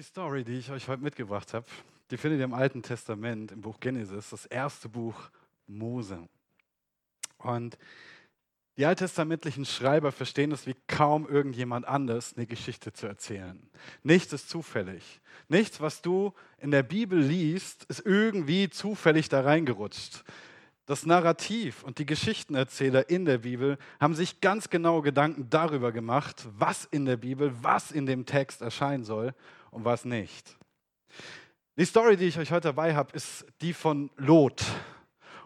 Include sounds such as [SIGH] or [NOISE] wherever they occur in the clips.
Die Story, die ich euch heute mitgebracht habe, die findet ihr im Alten Testament, im Buch Genesis, das erste Buch Mose. Und die alttestamentlichen Schreiber verstehen es wie kaum irgendjemand anders, eine Geschichte zu erzählen. Nichts ist zufällig. Nichts, was du in der Bibel liest, ist irgendwie zufällig da reingerutscht. Das Narrativ und die Geschichtenerzähler in der Bibel haben sich ganz genau Gedanken darüber gemacht, was in der Bibel, was in dem Text erscheinen soll und was nicht. Die Story, die ich euch heute dabei habe, ist die von Lot.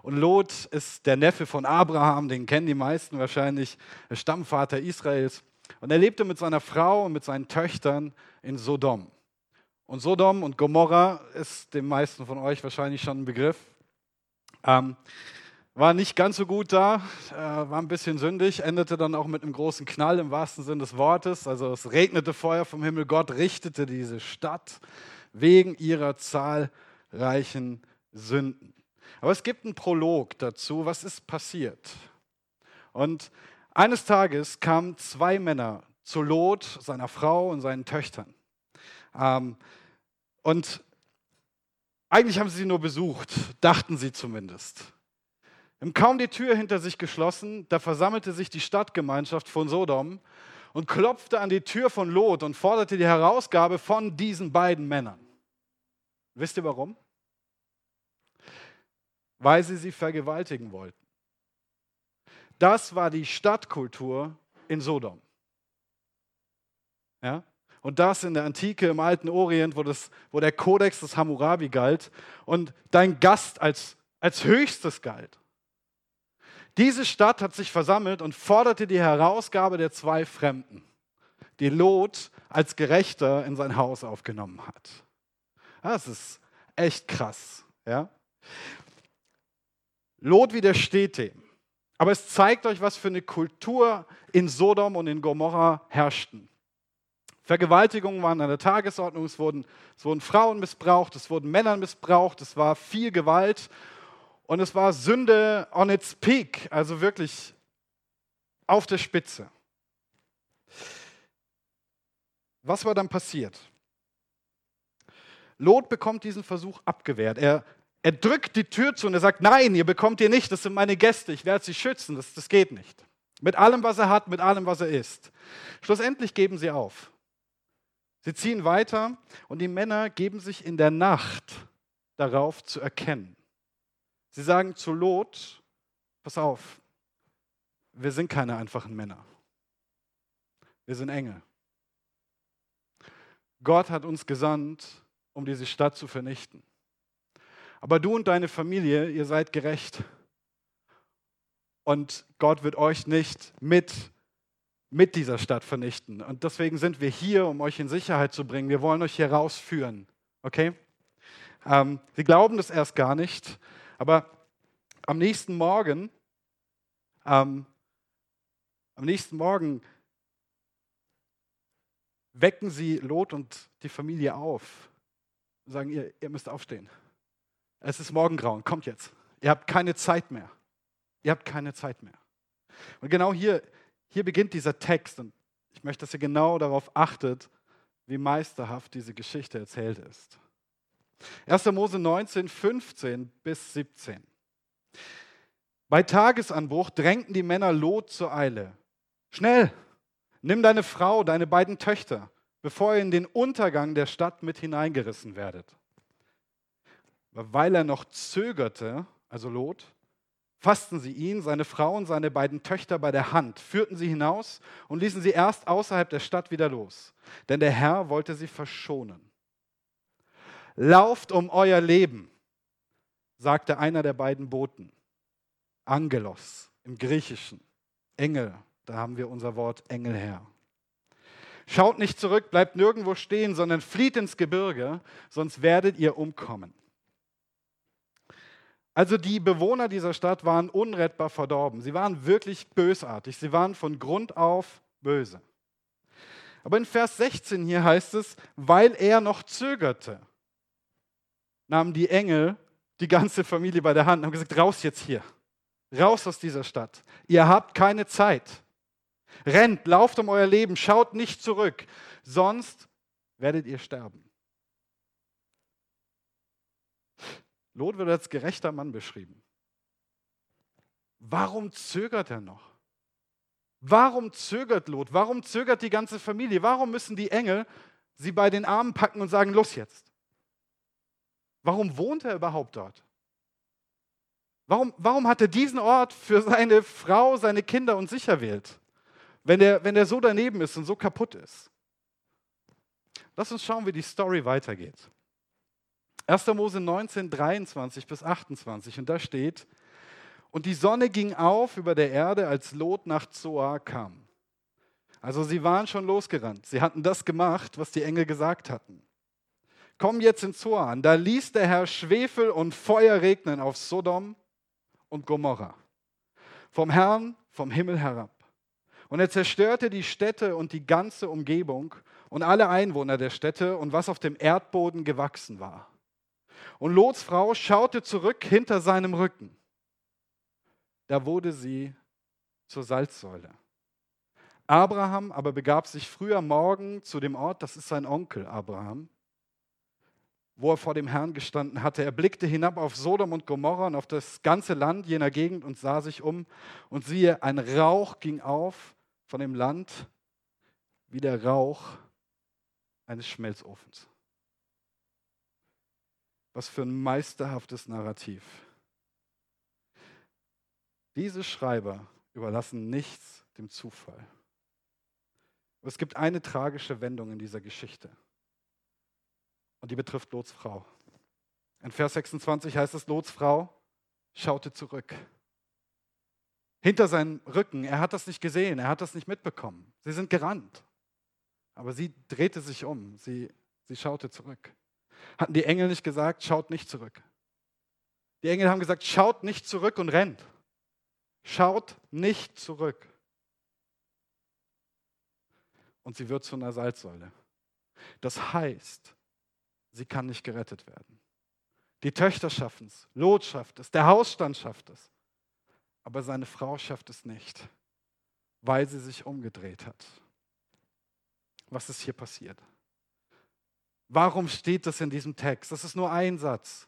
Und Lot ist der Neffe von Abraham, den kennen die meisten wahrscheinlich, der Stammvater Israels. Und er lebte mit seiner Frau und mit seinen Töchtern in Sodom. Und Sodom und Gomorra ist dem meisten von euch wahrscheinlich schon ein Begriff. Ähm, war nicht ganz so gut da, äh, war ein bisschen sündig, endete dann auch mit einem großen Knall im wahrsten Sinn des Wortes. Also es regnete Feuer vom Himmel, Gott richtete diese Stadt wegen ihrer zahlreichen Sünden. Aber es gibt einen Prolog dazu, was ist passiert. Und eines Tages kamen zwei Männer zu Lot, seiner Frau und seinen Töchtern. Ähm, und eigentlich haben sie sie nur besucht, dachten sie zumindest. Haben kaum die Tür hinter sich geschlossen, da versammelte sich die Stadtgemeinschaft von Sodom und klopfte an die Tür von Lot und forderte die Herausgabe von diesen beiden Männern. Wisst ihr warum? weil sie sie vergewaltigen wollten. Das war die Stadtkultur in Sodom. Ja? Und das in der Antike im alten Orient, wo, das, wo der Kodex des Hammurabi galt und dein Gast als, als höchstes galt. Diese Stadt hat sich versammelt und forderte die Herausgabe der zwei Fremden, die Lot als Gerechter in sein Haus aufgenommen hat. Das ist echt krass. Ja? Lot widersteht dem. Aber es zeigt euch, was für eine Kultur in Sodom und in Gomorra herrschten. Vergewaltigungen waren an der Tagesordnung, es wurden, es wurden Frauen missbraucht, es wurden Männer missbraucht, es war viel Gewalt und es war Sünde on its peak, also wirklich auf der Spitze. Was war dann passiert? Lot bekommt diesen Versuch abgewehrt. Er er drückt die Tür zu und er sagt, nein, ihr bekommt ihr nicht, das sind meine Gäste, ich werde sie schützen, das, das geht nicht. Mit allem, was er hat, mit allem, was er ist. Schlussendlich geben sie auf. Sie ziehen weiter und die Männer geben sich in der Nacht darauf zu erkennen. Sie sagen zu Lot, pass auf, wir sind keine einfachen Männer. Wir sind Engel. Gott hat uns gesandt, um diese Stadt zu vernichten. Aber du und deine Familie, ihr seid gerecht. Und Gott wird euch nicht mit, mit dieser Stadt vernichten. Und deswegen sind wir hier, um euch in Sicherheit zu bringen. Wir wollen euch hier rausführen. Okay? Ähm, sie glauben das erst gar nicht. Aber am nächsten Morgen, ähm, am nächsten Morgen wecken sie Lot und die Familie auf und sagen, ihr, ihr müsst aufstehen. Es ist Morgengrauen, kommt jetzt. Ihr habt keine Zeit mehr. Ihr habt keine Zeit mehr. Und genau hier, hier beginnt dieser Text und ich möchte, dass ihr genau darauf achtet, wie meisterhaft diese Geschichte erzählt ist. 1. Mose 19, 15 bis 17. Bei Tagesanbruch drängten die Männer Lot zur Eile. Schnell, nimm deine Frau, deine beiden Töchter, bevor ihr in den Untergang der Stadt mit hineingerissen werdet weil er noch zögerte, also Lot, fassten sie ihn, seine Frau und seine beiden Töchter bei der Hand, führten sie hinaus und ließen sie erst außerhalb der Stadt wieder los, denn der Herr wollte sie verschonen. Lauft um euer Leben, sagte einer der beiden Boten. Angelos im Griechischen. Engel, da haben wir unser Wort Engel her. Schaut nicht zurück, bleibt nirgendwo stehen, sondern flieht ins Gebirge, sonst werdet ihr umkommen. Also die Bewohner dieser Stadt waren unrettbar verdorben. Sie waren wirklich bösartig. Sie waren von Grund auf böse. Aber in Vers 16 hier heißt es, weil er noch zögerte, nahmen die Engel die ganze Familie bei der Hand und haben gesagt, raus jetzt hier, raus aus dieser Stadt. Ihr habt keine Zeit. Rennt, lauft um euer Leben, schaut nicht zurück, sonst werdet ihr sterben. Lot wird als gerechter Mann beschrieben. Warum zögert er noch? Warum zögert Lot? Warum zögert die ganze Familie? Warum müssen die Engel sie bei den Armen packen und sagen, los jetzt? Warum wohnt er überhaupt dort? Warum, warum hat er diesen Ort für seine Frau, seine Kinder und sich erwählt, wenn er, wenn er so daneben ist und so kaputt ist? Lass uns schauen, wie die Story weitergeht. 1. Mose 19, 23 bis 28. Und da steht, und die Sonne ging auf über der Erde, als Lot nach Zoar kam. Also sie waren schon losgerannt. Sie hatten das gemacht, was die Engel gesagt hatten. Komm jetzt in Zoar an. Da ließ der Herr Schwefel und Feuer regnen auf Sodom und Gomorra. Vom Herrn vom Himmel herab. Und er zerstörte die Städte und die ganze Umgebung und alle Einwohner der Städte und was auf dem Erdboden gewachsen war. Und Lots Frau schaute zurück hinter seinem Rücken. Da wurde sie zur Salzsäule. Abraham aber begab sich früh am Morgen zu dem Ort, das ist sein Onkel Abraham, wo er vor dem Herrn gestanden hatte. Er blickte hinab auf Sodom und Gomorra und auf das ganze Land jener Gegend und sah sich um. Und siehe, ein Rauch ging auf von dem Land wie der Rauch eines Schmelzofens. Was für ein meisterhaftes Narrativ. Diese Schreiber überlassen nichts dem Zufall. es gibt eine tragische Wendung in dieser Geschichte. Und die betrifft Lots Frau. In Vers 26 heißt es, Lots Frau schaute zurück. Hinter seinem Rücken, er hat das nicht gesehen, er hat das nicht mitbekommen. Sie sind gerannt. Aber sie drehte sich um, sie, sie schaute zurück. Hatten die Engel nicht gesagt, schaut nicht zurück. Die Engel haben gesagt, schaut nicht zurück und rennt. Schaut nicht zurück. Und sie wird zu einer Salzsäule. Das heißt, sie kann nicht gerettet werden. Die Töchter schaffen es, Lot schafft es, der Hausstand schafft es. Aber seine Frau schafft es nicht, weil sie sich umgedreht hat. Was ist hier passiert? Warum steht das in diesem Text? Das ist nur ein Satz.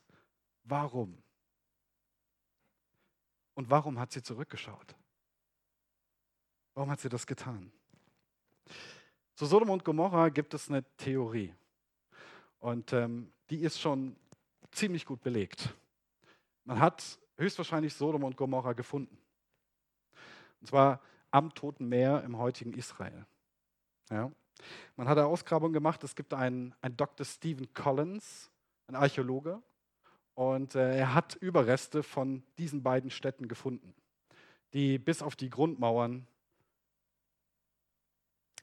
Warum? Und warum hat sie zurückgeschaut? Warum hat sie das getan? Zu Sodom und Gomorra gibt es eine Theorie. Und ähm, die ist schon ziemlich gut belegt. Man hat höchstwahrscheinlich Sodom und Gomorra gefunden. Und zwar am Toten Meer im heutigen Israel. Ja. Man hat eine Ausgrabung gemacht. Es gibt einen, einen Dr. Stephen Collins, ein Archäologe, und äh, er hat Überreste von diesen beiden Städten gefunden, die bis auf die Grundmauern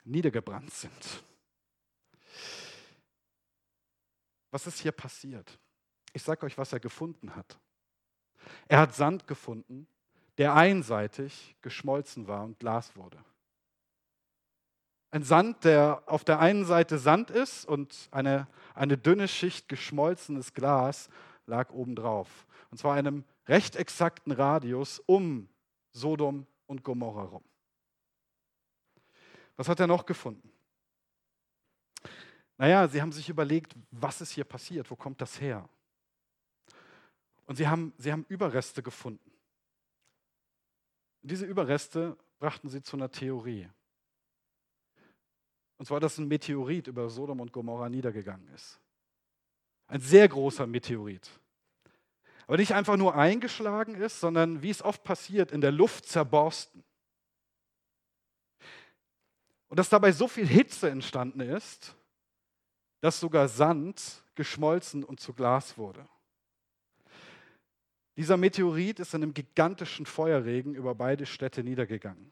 niedergebrannt sind. Was ist hier passiert? Ich sage euch, was er gefunden hat. Er hat Sand gefunden, der einseitig geschmolzen war und Glas wurde. Ein Sand, der auf der einen Seite Sand ist und eine, eine dünne Schicht geschmolzenes Glas lag obendrauf. Und zwar einem recht exakten Radius um Sodom und Gomorra rum. Was hat er noch gefunden? Naja, sie haben sich überlegt, was ist hier passiert, wo kommt das her? Und sie haben, sie haben Überreste gefunden. Diese Überreste brachten sie zu einer Theorie. Und zwar, dass ein Meteorit über Sodom und Gomorra niedergegangen ist. Ein sehr großer Meteorit. Aber nicht einfach nur eingeschlagen ist, sondern wie es oft passiert, in der Luft zerborsten. Und dass dabei so viel Hitze entstanden ist, dass sogar Sand geschmolzen und zu Glas wurde. Dieser Meteorit ist in einem gigantischen Feuerregen über beide Städte niedergegangen.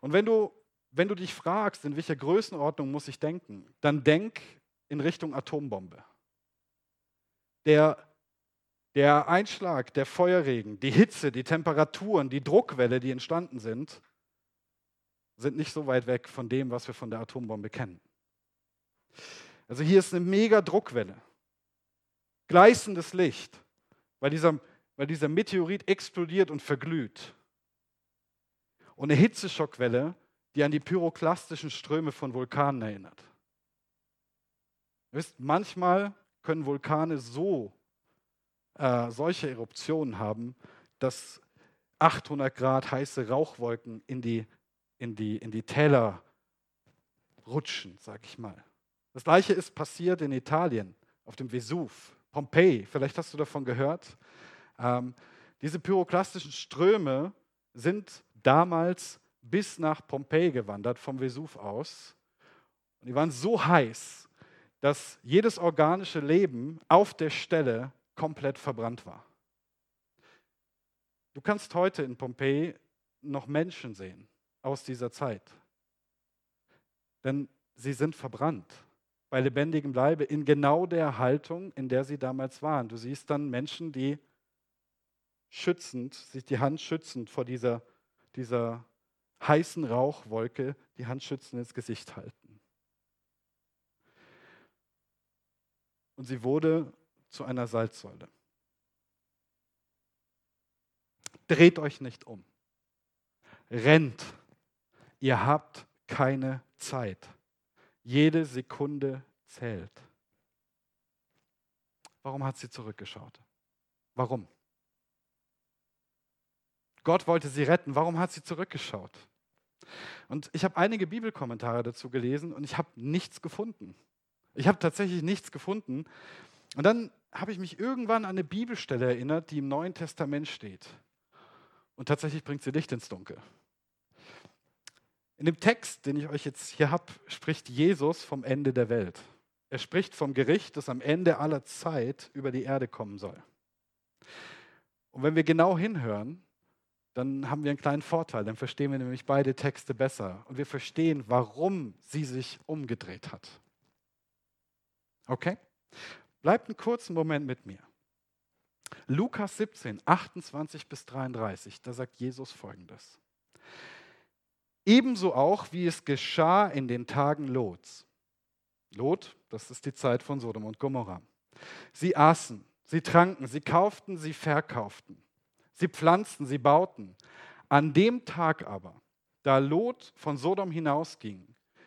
Und wenn du, wenn du dich fragst, in welcher Größenordnung muss ich denken, dann denk in Richtung Atombombe. Der, der Einschlag, der Feuerregen, die Hitze, die Temperaturen, die Druckwelle, die entstanden sind, sind nicht so weit weg von dem, was wir von der Atombombe kennen. Also hier ist eine mega Druckwelle, gleißendes Licht, weil dieser, weil dieser Meteorit explodiert und verglüht. Und eine Hitzeschockwelle, die an die pyroklastischen Ströme von Vulkanen erinnert. Wisst, manchmal können Vulkane so äh, solche Eruptionen haben, dass 800 Grad heiße Rauchwolken in die, in die, in die Täler rutschen, sag ich mal. Das gleiche ist passiert in Italien, auf dem Vesuv, Pompeji, vielleicht hast du davon gehört. Ähm, diese pyroklastischen Ströme sind damals bis nach Pompeji gewandert, vom Vesuv aus. Und die waren so heiß, dass jedes organische Leben auf der Stelle komplett verbrannt war. Du kannst heute in Pompeji noch Menschen sehen aus dieser Zeit. Denn sie sind verbrannt bei lebendigem Leibe in genau der Haltung, in der sie damals waren. Du siehst dann Menschen, die schützend, sich die Hand schützend vor dieser, dieser heißen Rauchwolke, die Hand schützend ins Gesicht halten. Und sie wurde zu einer Salzsäule. Dreht euch nicht um. Rennt. Ihr habt keine Zeit. Jede Sekunde zählt. Warum hat sie zurückgeschaut? Warum? Gott wollte sie retten. Warum hat sie zurückgeschaut? Und ich habe einige Bibelkommentare dazu gelesen und ich habe nichts gefunden. Ich habe tatsächlich nichts gefunden. Und dann habe ich mich irgendwann an eine Bibelstelle erinnert, die im Neuen Testament steht. Und tatsächlich bringt sie Licht ins Dunkel. In dem Text, den ich euch jetzt hier habe, spricht Jesus vom Ende der Welt. Er spricht vom Gericht, das am Ende aller Zeit über die Erde kommen soll. Und wenn wir genau hinhören, dann haben wir einen kleinen Vorteil. Dann verstehen wir nämlich beide Texte besser. Und wir verstehen, warum sie sich umgedreht hat. Okay? Bleibt einen kurzen Moment mit mir. Lukas 17, 28 bis 33, da sagt Jesus folgendes. Ebenso auch, wie es geschah in den Tagen Lots. Lot, das ist die Zeit von Sodom und Gomorra. Sie aßen, sie tranken, sie kauften, sie verkauften. Sie pflanzten, sie bauten. An dem Tag aber, da Lot von Sodom hinausging,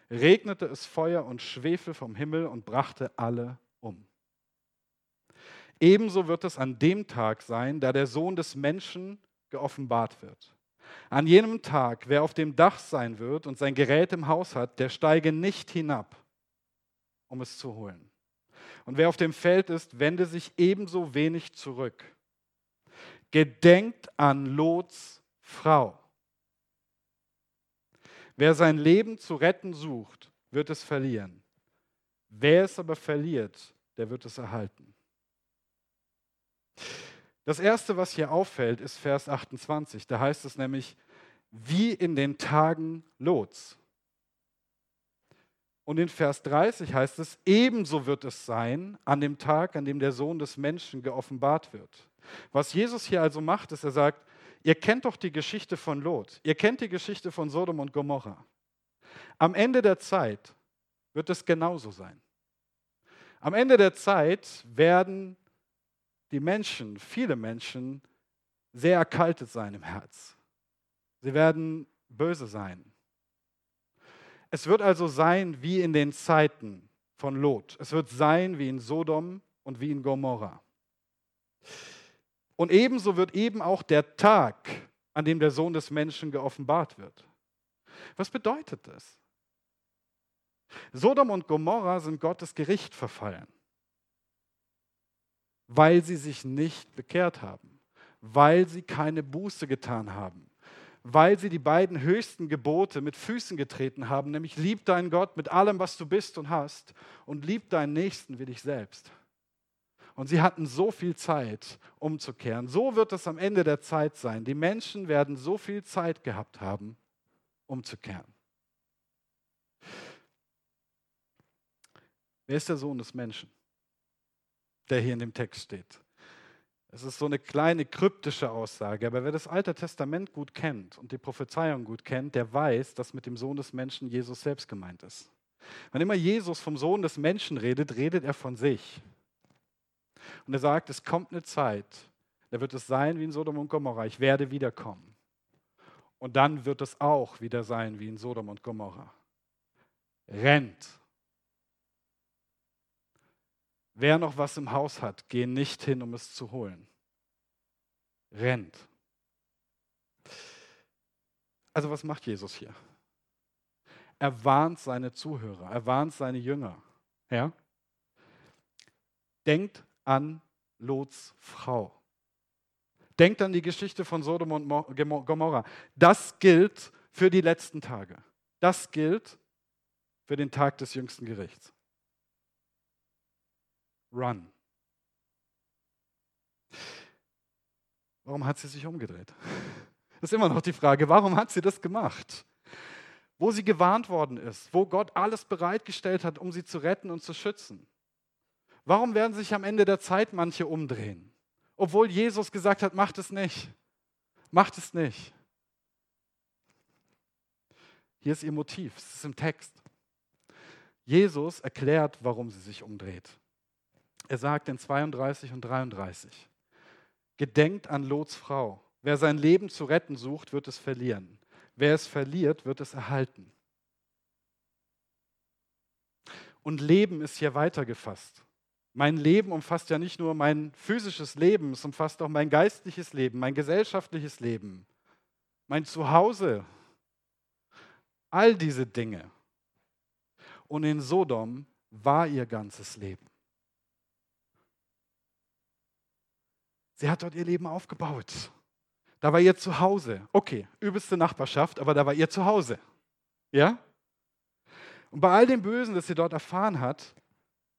regnete es Feuer und Schwefel vom Himmel und brachte alle um. Ebenso wird es an dem Tag sein, da der Sohn des Menschen geoffenbart wird. An jenem Tag, wer auf dem Dach sein wird und sein Gerät im Haus hat, der steige nicht hinab, um es zu holen. Und wer auf dem Feld ist, wende sich ebenso wenig zurück. Gedenkt an Lots Frau. Wer sein Leben zu retten sucht, wird es verlieren. Wer es aber verliert, der wird es erhalten. Das Erste, was hier auffällt, ist Vers 28. Da heißt es nämlich, wie in den Tagen Lots. Und in Vers 30 heißt es, ebenso wird es sein an dem Tag, an dem der Sohn des Menschen geoffenbart wird. Was Jesus hier also macht, ist, er sagt, ihr kennt doch die Geschichte von Lot, ihr kennt die Geschichte von Sodom und Gomorra. Am Ende der Zeit wird es genauso sein. Am Ende der Zeit werden die Menschen, viele Menschen, sehr erkaltet sein im Herz. Sie werden böse sein. Es wird also sein wie in den Zeiten von Lot. Es wird sein wie in Sodom und wie in Gomorra. Und ebenso wird eben auch der Tag, an dem der Sohn des Menschen geoffenbart wird. Was bedeutet das? Sodom und Gomorra sind Gottes Gericht verfallen weil sie sich nicht bekehrt haben, weil sie keine Buße getan haben, weil sie die beiden höchsten Gebote mit Füßen getreten haben, nämlich lieb deinen Gott mit allem, was du bist und hast und lieb deinen Nächsten wie dich selbst. Und sie hatten so viel Zeit, umzukehren. So wird es am Ende der Zeit sein. Die Menschen werden so viel Zeit gehabt haben, umzukehren. Wer ist der Sohn des Menschen? Der hier in dem Text steht. Es ist so eine kleine kryptische Aussage, aber wer das Alte Testament gut kennt und die Prophezeiung gut kennt, der weiß, dass mit dem Sohn des Menschen Jesus selbst gemeint ist. Wenn immer Jesus vom Sohn des Menschen redet, redet er von sich. Und er sagt, es kommt eine Zeit, da wird es sein wie in Sodom und Gomorra, ich werde wiederkommen. Und dann wird es auch wieder sein wie in Sodom und Gomorra. Rennt wer noch was im Haus hat, geh nicht hin, um es zu holen. Rennt. Also was macht Jesus hier? Er warnt seine Zuhörer, er warnt seine Jünger. Ja? Denkt an Lots Frau. Denkt an die Geschichte von Sodom und Gomorra. Das gilt für die letzten Tage. Das gilt für den Tag des jüngsten Gerichts. Run. Warum hat sie sich umgedreht? [LAUGHS] Das ist immer noch die Frage, warum hat sie das gemacht? Wo sie gewarnt worden ist, wo Gott alles bereitgestellt hat, um sie zu retten und zu schützen. Warum werden sich am Ende der Zeit manche umdrehen? Obwohl Jesus gesagt hat, macht es nicht. Macht es nicht. Hier ist ihr Motiv, es ist im Text. Jesus erklärt, warum sie sich umdreht. Er sagt in 32 und 33, Gedenkt an Lots Frau. Wer sein Leben zu retten sucht, wird es verlieren. Wer es verliert, wird es erhalten. Und Leben ist hier weitergefasst. Mein Leben umfasst ja nicht nur mein physisches Leben, es umfasst auch mein geistliches Leben, mein gesellschaftliches Leben, mein Zuhause, all diese Dinge. Und in Sodom war ihr ganzes Leben. Sie hat dort ihr Leben aufgebaut. Da war ihr Zuhause. Okay, übelste Nachbarschaft, aber da war ihr Zuhause. Ja? Und bei all dem Bösen, das sie dort erfahren hat,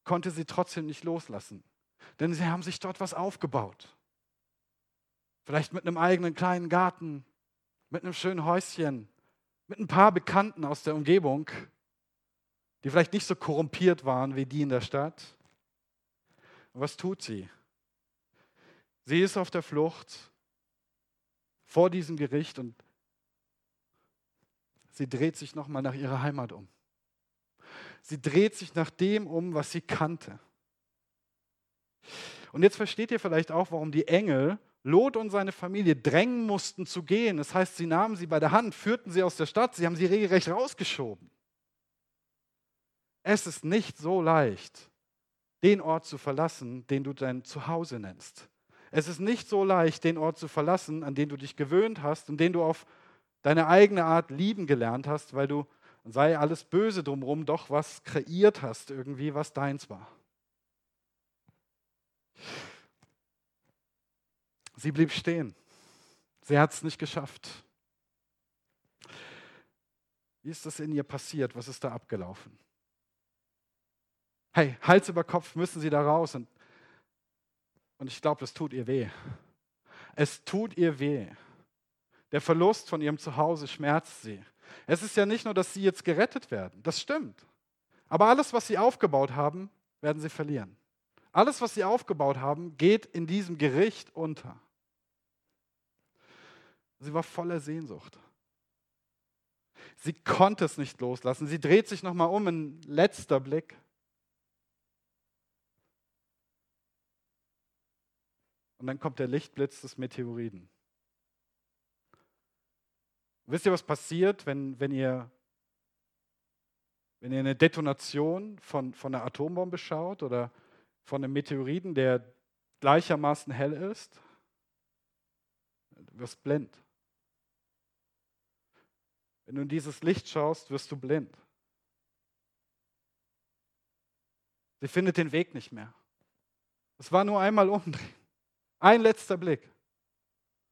konnte sie trotzdem nicht loslassen. Denn sie haben sich dort was aufgebaut. Vielleicht mit einem eigenen kleinen Garten, mit einem schönen Häuschen, mit ein paar Bekannten aus der Umgebung, die vielleicht nicht so korrumpiert waren wie die in der Stadt. Und was tut sie? Sie ist auf der Flucht vor diesem Gericht und sie dreht sich nochmal nach ihrer Heimat um. Sie dreht sich nach dem um, was sie kannte. Und jetzt versteht ihr vielleicht auch, warum die Engel Lot und seine Familie drängen mussten zu gehen. Das heißt, sie nahmen sie bei der Hand, führten sie aus der Stadt, sie haben sie regelrecht rausgeschoben. Es ist nicht so leicht, den Ort zu verlassen, den du dein Zuhause nennst. Es ist nicht so leicht, den Ort zu verlassen, an den du dich gewöhnt hast und den du auf deine eigene Art lieben gelernt hast, weil du sei alles Böse drumherum, doch was kreiert hast, irgendwie, was deins war. Sie blieb stehen. Sie hat es nicht geschafft. Wie ist das in ihr passiert? Was ist da abgelaufen? Hey, Hals über Kopf müssen sie da raus. Und, und ich glaube, es tut ihr weh. Es tut ihr weh. Der Verlust von ihrem Zuhause schmerzt sie. Es ist ja nicht nur, dass sie jetzt gerettet werden, das stimmt. Aber alles, was sie aufgebaut haben, werden sie verlieren. Alles, was sie aufgebaut haben, geht in diesem Gericht unter. Sie war voller Sehnsucht. Sie konnte es nicht loslassen. Sie dreht sich nochmal um, ein letzter Blick. Und dann kommt der Lichtblitz des Meteoriden. Wisst ihr, was passiert, wenn, wenn, ihr, wenn ihr eine Detonation von, von einer Atombombe schaut oder von einem Meteoriten, der gleichermaßen hell ist? Du wirst blind. Wenn du in dieses Licht schaust, wirst du blind. Sie findet den Weg nicht mehr. Es war nur einmal umdrehen. Ein letzter Blick.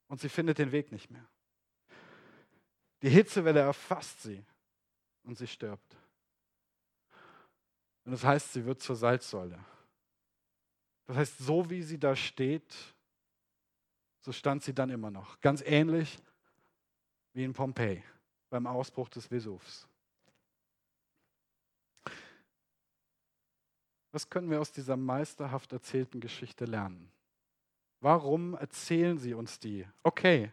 Und sie findet den Weg nicht mehr. Die Hitzewelle erfasst sie und sie stirbt. Und das heißt, sie wird zur Salzsäule. Das heißt, so wie sie da steht, so stand sie dann immer noch. Ganz ähnlich wie in Pompeji beim Ausbruch des Vesuvs. Was können wir aus dieser meisterhaft erzählten Geschichte lernen? Warum erzählen sie uns die? Okay,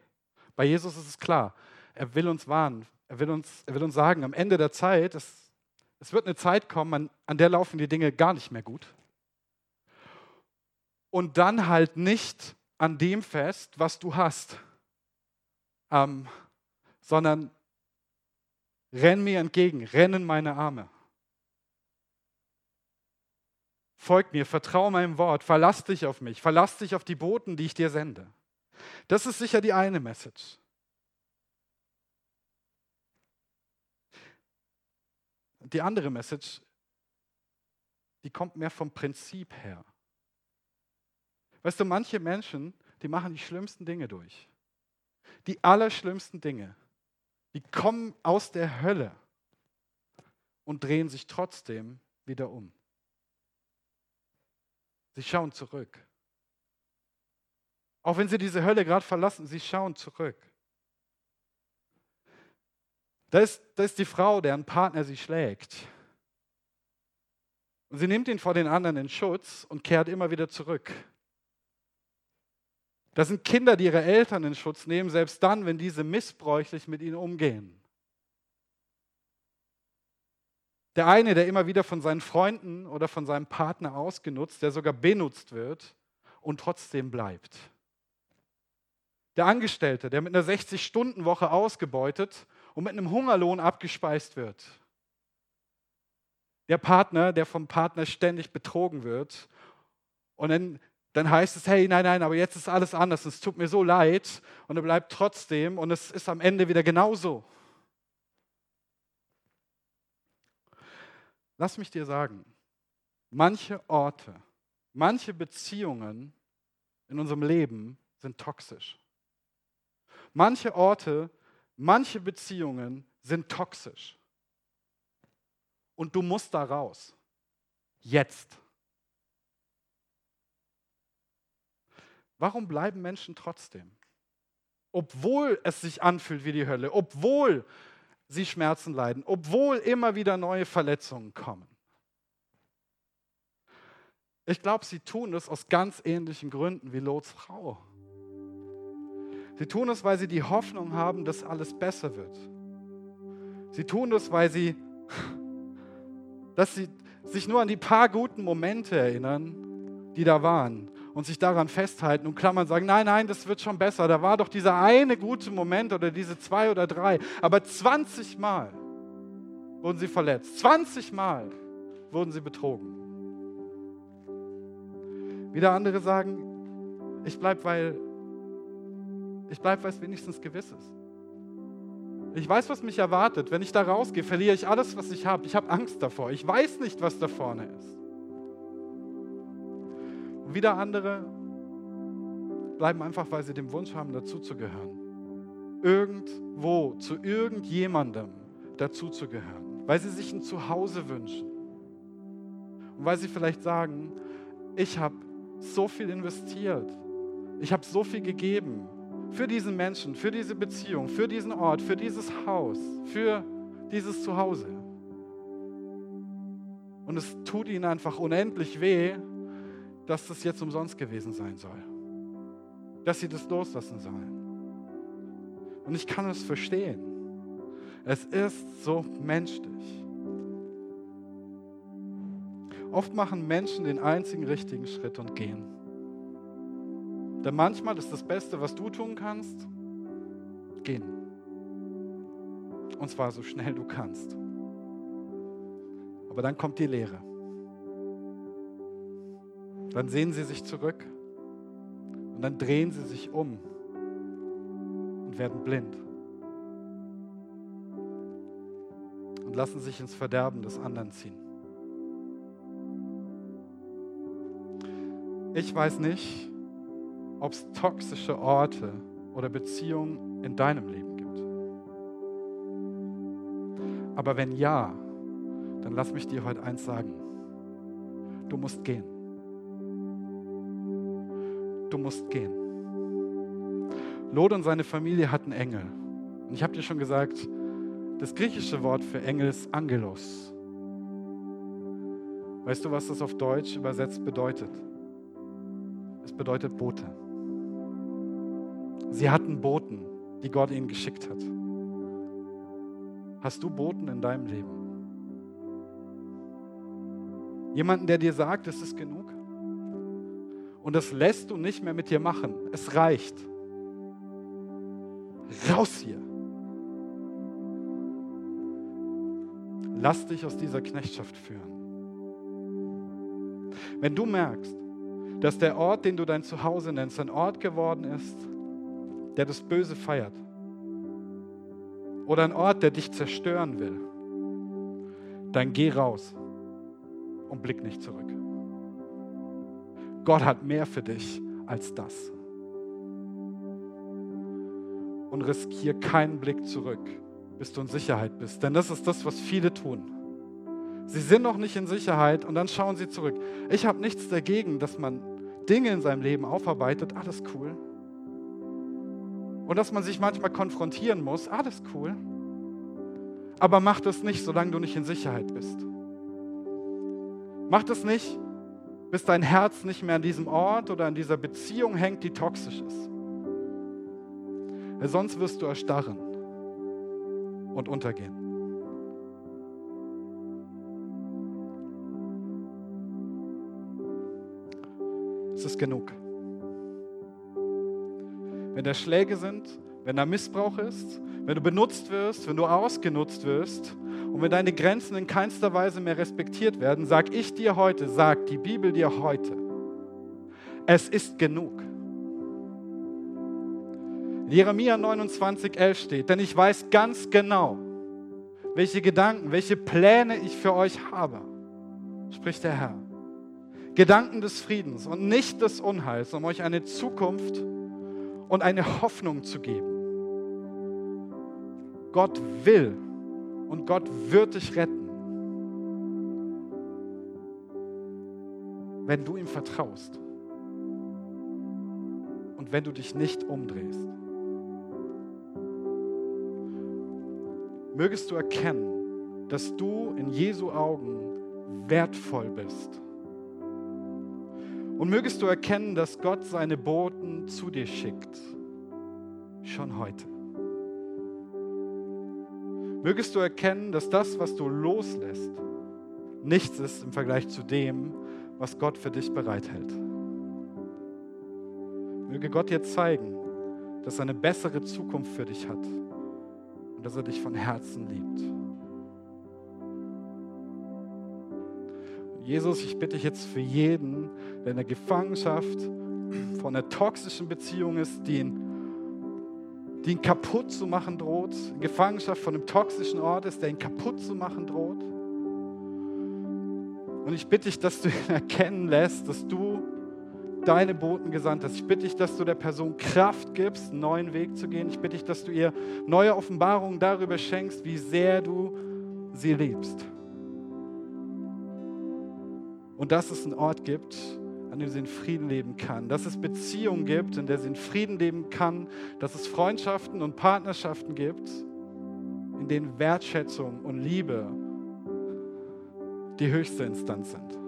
bei Jesus ist es klar. Er will uns warnen. Er will uns, er will uns sagen, am Ende der Zeit, es, es wird eine Zeit kommen, an, an der laufen die Dinge gar nicht mehr gut. Und dann halt nicht an dem fest, was du hast, ähm, sondern renn mir entgegen, rennen meine Arme. Folg mir, vertrau meinem Wort, verlass dich auf mich, verlass dich auf die Boten, die ich dir sende. Das ist sicher die eine Message. Die andere Message, die kommt mehr vom Prinzip her. Weißt du, manche Menschen, die machen die schlimmsten Dinge durch. Die allerschlimmsten Dinge. Die kommen aus der Hölle und drehen sich trotzdem wieder um. Sie schauen zurück. Auch wenn sie diese Hölle gerade verlassen, sie schauen zurück. Da ist, da ist die Frau, deren Partner sie schlägt. Und sie nimmt ihn vor den anderen in Schutz und kehrt immer wieder zurück. Das sind Kinder, die ihre Eltern in Schutz nehmen, selbst dann, wenn diese missbräuchlich mit ihnen umgehen. Der eine, der immer wieder von seinen Freunden oder von seinem Partner ausgenutzt, der sogar benutzt wird und trotzdem bleibt. Der Angestellte, der mit einer 60-Stunden-Woche ausgebeutet und mit einem Hungerlohn abgespeist wird. Der Partner, der vom Partner ständig betrogen wird und dann, dann heißt es, hey, nein, nein, aber jetzt ist alles anders, es tut mir so leid und er bleibt trotzdem und es ist am Ende wieder genauso. Lass mich dir sagen, manche Orte, manche Beziehungen in unserem Leben sind toxisch. Manche Orte, manche Beziehungen sind toxisch. Und du musst da raus. Jetzt. Warum bleiben Menschen trotzdem? Obwohl es sich anfühlt wie die Hölle, obwohl sie Schmerzen leiden, obwohl immer wieder neue Verletzungen kommen. Ich glaube, sie tun es aus ganz ähnlichen Gründen wie Lots Frau. Sie tun es, weil sie die Hoffnung haben, dass alles besser wird. Sie tun es, weil sie, dass sie sich nur an die paar guten Momente erinnern, die da waren und sich daran festhalten und klammern, sagen, nein, nein, das wird schon besser. Da war doch dieser eine gute Moment oder diese zwei oder drei. Aber 20 Mal wurden sie verletzt. 20 Mal wurden sie betrogen. Wieder andere sagen, ich bleibe, weil ich bleibe, weil es wenigstens gewiss ist. Ich weiß, was mich erwartet. Wenn ich da rausgehe, verliere ich alles, was ich habe. Ich habe Angst davor. Ich weiß nicht, was da vorne ist. Wieder andere bleiben einfach, weil sie den Wunsch haben, dazuzugehören. Irgendwo, zu irgendjemandem dazuzugehören. Weil sie sich ein Zuhause wünschen. Und weil sie vielleicht sagen, ich habe so viel investiert. Ich habe so viel gegeben für diesen Menschen, für diese Beziehung, für diesen Ort, für dieses Haus, für dieses Zuhause. Und es tut ihnen einfach unendlich weh, dass das jetzt umsonst gewesen sein soll. Dass sie das loslassen sollen. Und ich kann es verstehen. Es ist so menschlich. Oft machen Menschen den einzigen richtigen Schritt und gehen. Denn manchmal ist das Beste, was du tun kannst, gehen. Und zwar so schnell du kannst. Aber dann kommt die Lehre. Dann sehen sie sich zurück und dann drehen sie sich um und werden blind und lassen sich ins Verderben des anderen ziehen. Ich weiß nicht, ob es toxische Orte oder Beziehungen in deinem Leben gibt. Aber wenn ja, dann lass mich dir heute eins sagen. Du musst gehen du musst gehen. Lot und seine Familie hatten Engel. Und ich habe dir schon gesagt, das griechische Wort für Engel ist Angelos. Weißt du, was das auf Deutsch übersetzt bedeutet? Es bedeutet Bote. Sie hatten Boten, die Gott ihnen geschickt hat. Hast du Boten in deinem Leben? Jemanden, der dir sagt, es ist genug? Und das lässt du nicht mehr mit dir machen. Es reicht. Raus hier. Lass dich aus dieser Knechtschaft führen. Wenn du merkst, dass der Ort, den du dein Zuhause nennst, ein Ort geworden ist, der das Böse feiert, oder ein Ort, der dich zerstören will, dann geh raus und blick nicht zurück. Gott hat mehr für dich als das. Und riskier keinen Blick zurück, bis du in Sicherheit bist. Denn das ist das, was viele tun. Sie sind noch nicht in Sicherheit und dann schauen sie zurück. Ich habe nichts dagegen, dass man Dinge in seinem Leben aufarbeitet. Alles cool. Und dass man sich manchmal konfrontieren muss. Alles cool. Aber mach das nicht, solange du nicht in Sicherheit bist. Mach das nicht, bis dein Herz nicht mehr an diesem Ort oder an dieser Beziehung hängt, die toxisch ist. Sonst wirst du erstarren und untergehen. Es ist genug. Wenn da Schläge sind, wenn da Missbrauch ist, wenn du benutzt wirst, wenn du ausgenutzt wirst und wenn deine Grenzen in keinster Weise mehr respektiert werden, sag ich dir heute, sagt die Bibel dir heute, es ist genug. In Jeremia 29, 11 steht, denn ich weiß ganz genau, welche Gedanken, welche Pläne ich für euch habe, spricht der Herr. Gedanken des Friedens und nicht des Unheils, um euch eine Zukunft und eine Hoffnung zu geben. Gott will und Gott wird dich retten, wenn du ihm vertraust und wenn du dich nicht umdrehst. Mögest du erkennen, dass du in Jesu Augen wertvoll bist. Und mögest du erkennen, dass Gott seine Boten zu dir schickt, schon heute. Mögest du erkennen, dass das, was du loslässt, nichts ist im Vergleich zu dem, was Gott für dich bereithält. Möge Gott dir zeigen, dass er eine bessere Zukunft für dich hat und dass er dich von Herzen liebt. Jesus, ich bitte dich jetzt für jeden, der in der Gefangenschaft von einer toxischen Beziehung ist, die ihn die ihn kaputt zu machen droht, in Gefangenschaft von einem toxischen Ort ist, der ihn kaputt zu machen droht. Und ich bitte dich, dass du ihn [LAUGHS] erkennen lässt, dass du deine Boten gesandt hast. Ich bitte dich, dass du der Person Kraft gibst, einen neuen Weg zu gehen. Ich bitte dich, dass du ihr neue Offenbarungen darüber schenkst, wie sehr du sie liebst. Und dass es einen Ort gibt, an dem sie in Frieden leben kann. Dass es Beziehungen gibt, in der sie in Frieden leben kann. Dass es Freundschaften und Partnerschaften gibt, in denen Wertschätzung und Liebe die höchste Instanz sind.